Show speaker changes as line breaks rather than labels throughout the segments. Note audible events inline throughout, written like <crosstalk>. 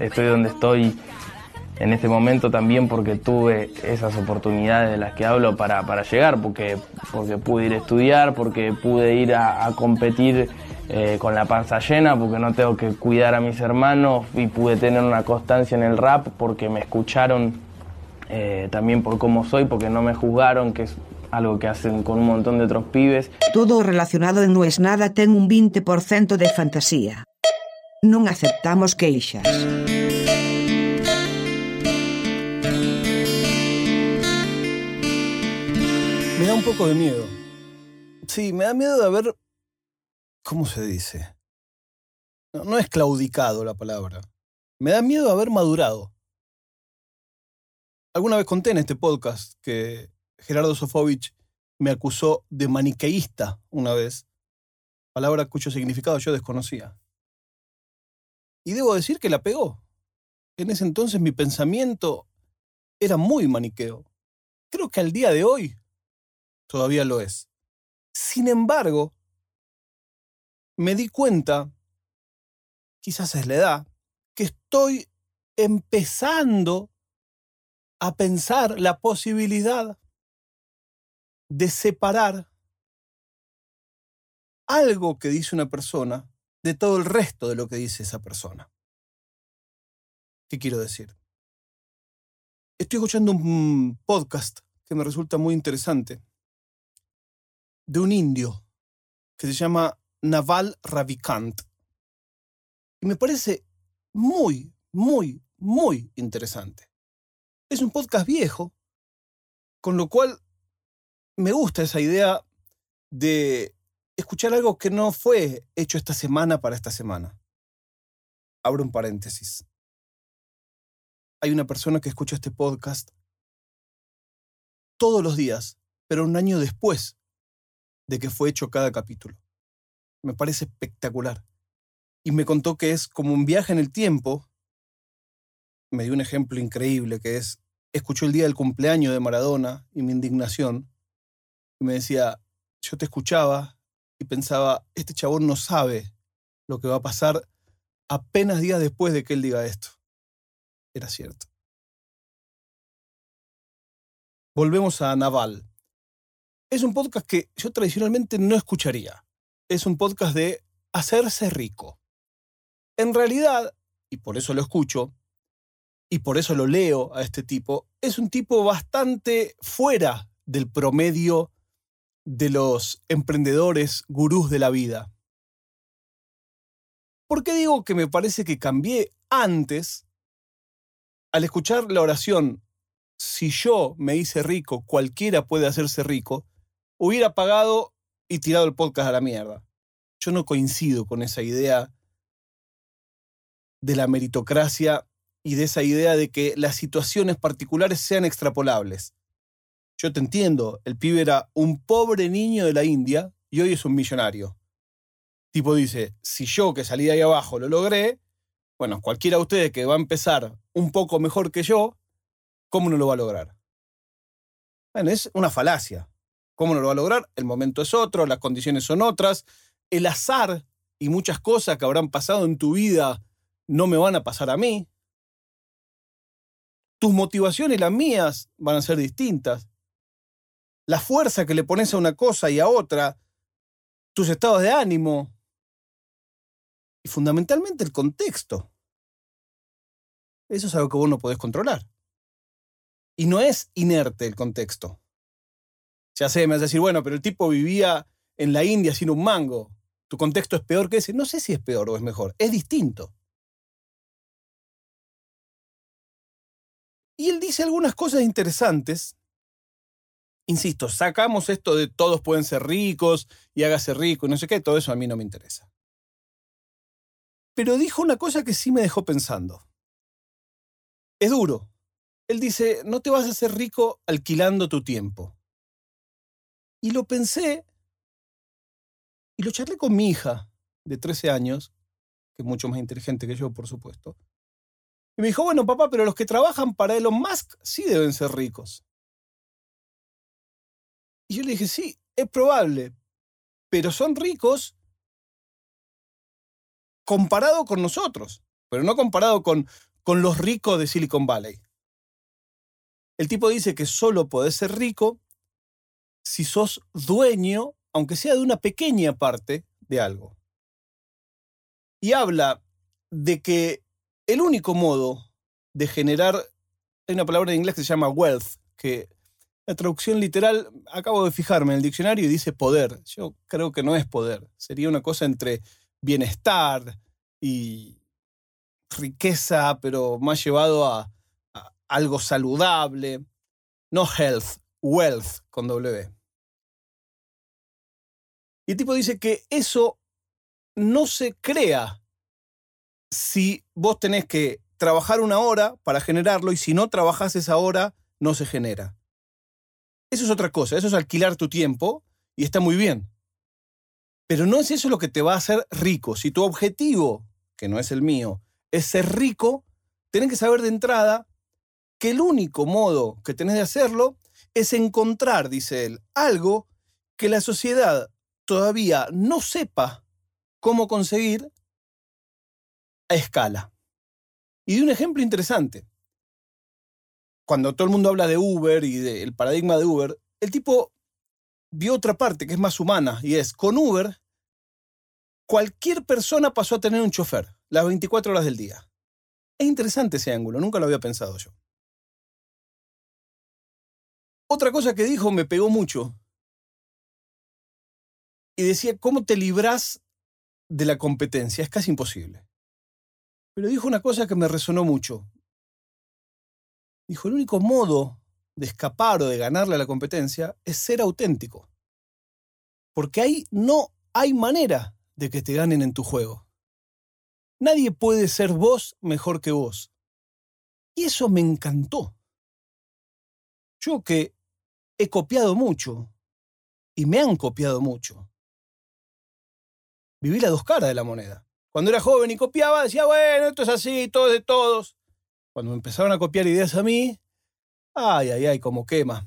estoy donde estoy en este momento también porque tuve esas oportunidades de las que hablo para, para llegar, porque, porque pude ir a estudiar, porque pude ir a, competir eh, con la panza llena, porque no tengo que cuidar a mis hermanos y pude tener una constancia en el rap porque me escucharon eh, también por cómo soy, porque no me juzgaron, que es algo que hacen con un montón de otros pibes.
Todo relacionado en No es nada ten un 20% de fantasía. Non aceptamos queixas.
Me da un poco de miedo. Sí, me da miedo de haber... ¿Cómo se dice? No, es claudicado la palabra. Me da miedo de haber madurado. Alguna vez conté en este podcast que Gerardo Sofovich me acusó de maniqueísta una vez, palabra cuyo significado yo desconocía. Y debo decir que la pegó. En ese entonces mi pensamiento era muy maniqueo. Creo que al día de hoy todavía lo es. Sin embargo, me di cuenta, quizás es la edad, que estoy empezando a pensar la posibilidad de separar algo que dice una persona de todo el resto de lo que dice esa persona. ¿Qué quiero decir? Estoy escuchando un podcast que me resulta muy interesante de un indio que se llama Naval Ravikant. Y me parece muy, muy, muy interesante. Es un podcast viejo, con lo cual me gusta esa idea de escuchar algo que no fue hecho esta semana para esta semana. Abro un paréntesis. Hay una persona que escucha este podcast todos los días, pero un año después de que fue hecho cada capítulo. Me parece espectacular. Y me contó que es como un viaje en el tiempo. Me dio un ejemplo increíble que es, escuchó el día del cumpleaños de Maradona y mi indignación. Y me decía, yo te escuchaba y pensaba, este chabón no sabe lo que va a pasar apenas días después de que él diga esto. Era cierto. Volvemos a Naval es un podcast que yo tradicionalmente no escucharía. Es un podcast de hacerse rico. En realidad, y por eso lo escucho, y por eso lo leo a este tipo, es un tipo bastante fuera del promedio de los emprendedores gurús de la vida. ¿Por qué digo que me parece que cambié antes al escuchar la oración, si yo me hice rico, cualquiera puede hacerse rico? hubiera pagado y tirado el podcast a la mierda. Yo no coincido con esa idea de la meritocracia y de esa idea de que las situaciones particulares sean extrapolables. Yo te entiendo, el pibe era un pobre niño de la India y hoy es un millonario. Tipo dice, si yo que salí de ahí abajo lo logré, bueno, cualquiera de ustedes que va a empezar un poco mejor que yo, ¿cómo no lo va a lograr? Bueno, es una falacia. ¿Cómo no lo va a lograr? El momento es otro, las condiciones son otras. El azar y muchas cosas que habrán pasado en tu vida no me van a pasar a mí. Tus motivaciones y las mías van a ser distintas. La fuerza que le pones a una cosa y a otra, tus estados de ánimo y fundamentalmente el contexto. Eso es algo que vos no podés controlar. Y no es inerte el contexto. Ya sé, me vas a decir, bueno, pero el tipo vivía en la India sin un mango. Tu contexto es peor que ese. No sé si es peor o es mejor. Es distinto. Y él dice algunas cosas interesantes. Insisto, sacamos esto de todos pueden ser ricos y hágase rico y no sé qué, todo eso a mí no me interesa. Pero dijo una cosa que sí me dejó pensando. Es duro. Él dice, no te vas a hacer rico alquilando tu tiempo. Y lo pensé y lo charlé con mi hija de 13 años, que es mucho más inteligente que yo, por supuesto. Y me dijo, bueno, papá, pero los que trabajan para Elon Musk sí deben ser ricos. Y yo le dije, sí, es probable, pero son ricos comparado con nosotros. pero no comparado con, con los ricos de Silicon Valley. El tipo dice que solo podés ser rico si sos dueño, aunque sea de una pequeña parte, de algo. Y habla de que el único modo de generar, hay una palabra en inglés que se llama wealth, que la traducción literal, acabo de fijarme en el diccionario y dice poder. Yo creo que no es poder. Sería una cosa entre bienestar y riqueza, pero más llevado a, algo saludable. No health, wealth con W. Y el tipo dice que eso no se crea si vos tenés que trabajar una hora para generarlo y si no trabajas esa hora, no se genera. Eso es otra cosa, eso es alquilar tu tiempo y está muy bien. Pero no es eso lo que te va a hacer rico. Si tu objetivo, que no es el mío, es ser rico, tenés que saber de entrada que el único modo que tenés de hacerlo es encontrar, dice él, algo que la sociedad todavía no sepa cómo conseguir a escala. Y de un ejemplo interesante cuando todo el mundo habla de Uber y del paradigma de Uber, el tipo vio otra parte que es más humana y es, con Uber, cualquier persona pasó a tener un chofer las 24 horas del día. Es interesante ese ángulo, nunca lo había pensado yo. Otra cosa que dijo me pegó mucho. Y decía, ¿cómo te libras de la competencia? Es casi imposible. Pero dijo una cosa que me resonó mucho. Dijo, el único modo de escapar o de ganarle a la competencia es ser auténtico. Porque ahí no hay manera de que te ganen en tu juego. Nadie puede ser vos mejor que vos. Y eso me encantó. Yo que he copiado mucho y me han copiado mucho. Viví las dos caras de la moneda. Cuando era joven y copiaba, decía, bueno, esto es así, todo de todos. Cuando me empezaron a copiar ideas a mí, ay, ay, ay, como quema.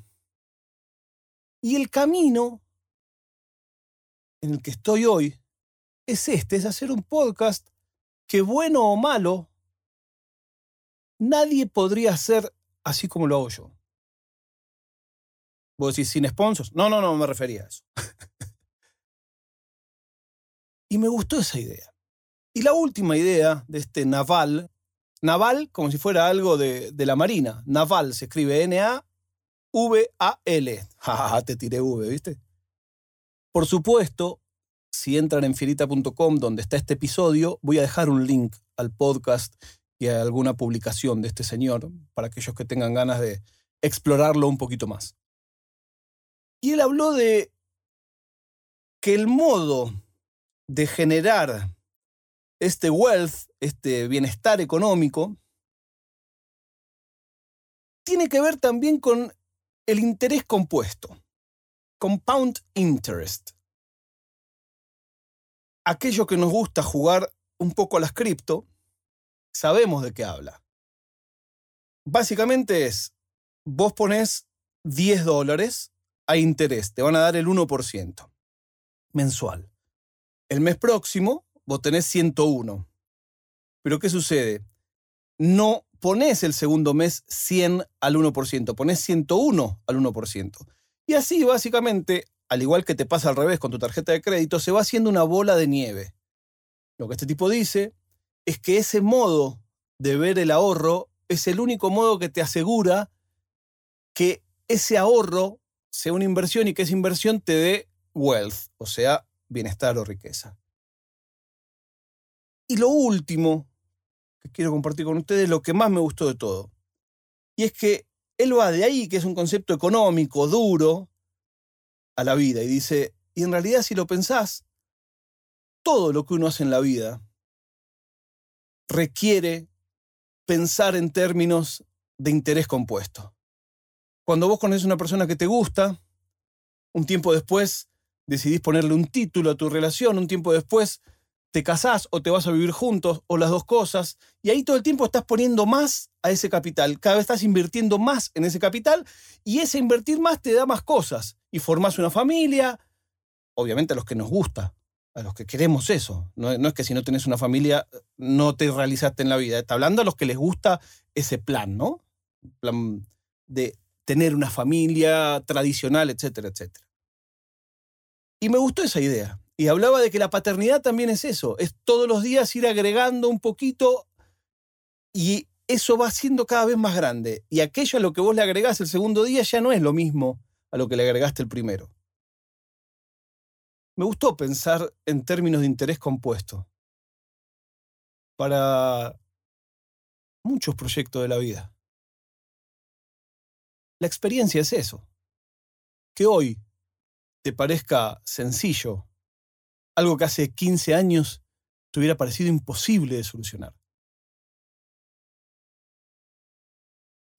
Y el camino en el que estoy hoy es este, es hacer un podcast que bueno o malo, nadie podría hacer así como lo hago yo. ¿Vos decís sin sponsors? No, no, no me refería a eso. <laughs> y me gustó esa idea. Y la última idea de este naval Naval como si fuera algo de, la Marina. Naval se escribe N-A-V-A-L. <laughs> Te tiré V, ¿viste? Por supuesto, si entran en fierita.com donde está este episodio, voy a dejar un link al podcast y a alguna publicación de este señor para aquellos que tengan ganas de explorarlo un poquito más. Y él habló de que el modo de generar este wealth, este bienestar económico, tiene que ver también con el interés compuesto, compound interest. Aquello que nos gusta jugar un poco a las cripto, sabemos de qué habla. Básicamente es, vos pones 10 dólares a interés, te van a dar el 1% mensual. El mes próximo vos tenés 101. Pero ¿qué sucede? No pones el segundo mes 100 al 1%, pones 101 al 1%. Y así básicamente, al igual que te pasa al revés con tu tarjeta de crédito, se va haciendo una bola de nieve. Lo que este tipo dice es que ese modo de ver el ahorro es el único modo que te asegura que ese ahorro sea una inversión y que esa inversión te dé wealth, o sea, bienestar o riqueza. Y lo último que quiero compartir con ustedes, lo que más me gustó de todo. Y es que él va de ahí, que es un concepto económico, duro, a la vida. Y dice, y en realidad si lo pensás, todo lo que uno hace en la vida requiere pensar en términos de interés compuesto. Cuando vos conoces a una persona que te gusta, un tiempo después decidís ponerle un título a tu relación, un tiempo después te casás o te vas a vivir juntos o las dos cosas, y ahí todo el tiempo estás poniendo más a ese capital, cada vez estás invirtiendo más en ese capital y ese invertir más te da más cosas y formás una familia, obviamente a los que nos gusta, a los que queremos eso, no, es que si no tenés una familia no te realizaste en la vida. Está hablando a los que les gusta ese plan, ¿no? Plan de tener una familia tradicional, etcétera, etcétera. Y me gustó esa idea. Y hablaba de que la paternidad también es eso, es todos los días ir agregando un poquito y eso va siendo cada vez más grande. Y aquello a lo que vos le agregás el segundo día ya no es lo mismo a lo que le agregaste el primero. Me gustó pensar en términos de interés compuesto para muchos proyectos de la vida. La experiencia es eso. Que hoy te parezca sencillo, algo que hace 15 años te hubiera parecido imposible de solucionar.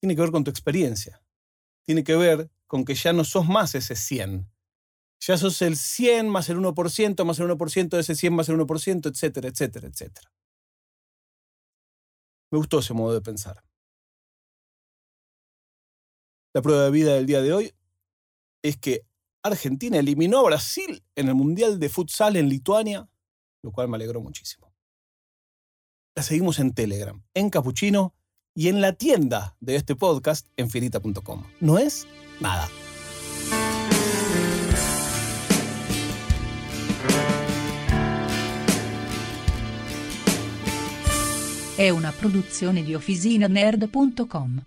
Tiene que ver con tu experiencia. Tiene que ver con que ya no sos más ese 100. Ya sos el 100 más el 1%, más el 1% de ese 100 más el 1%, etcétera, etcétera, etcétera. Me gustó ese modo de pensar. La prueba de vida del día de hoy es que Argentina eliminó a Brasil en el Mundial de Futsal en Lituania, lo cual me alegró muchísimo. La seguimos en Telegram, en Capuchino y en la tienda de este podcast en finita.com. No es nada.
È una produzione di OfficinaNerd.com.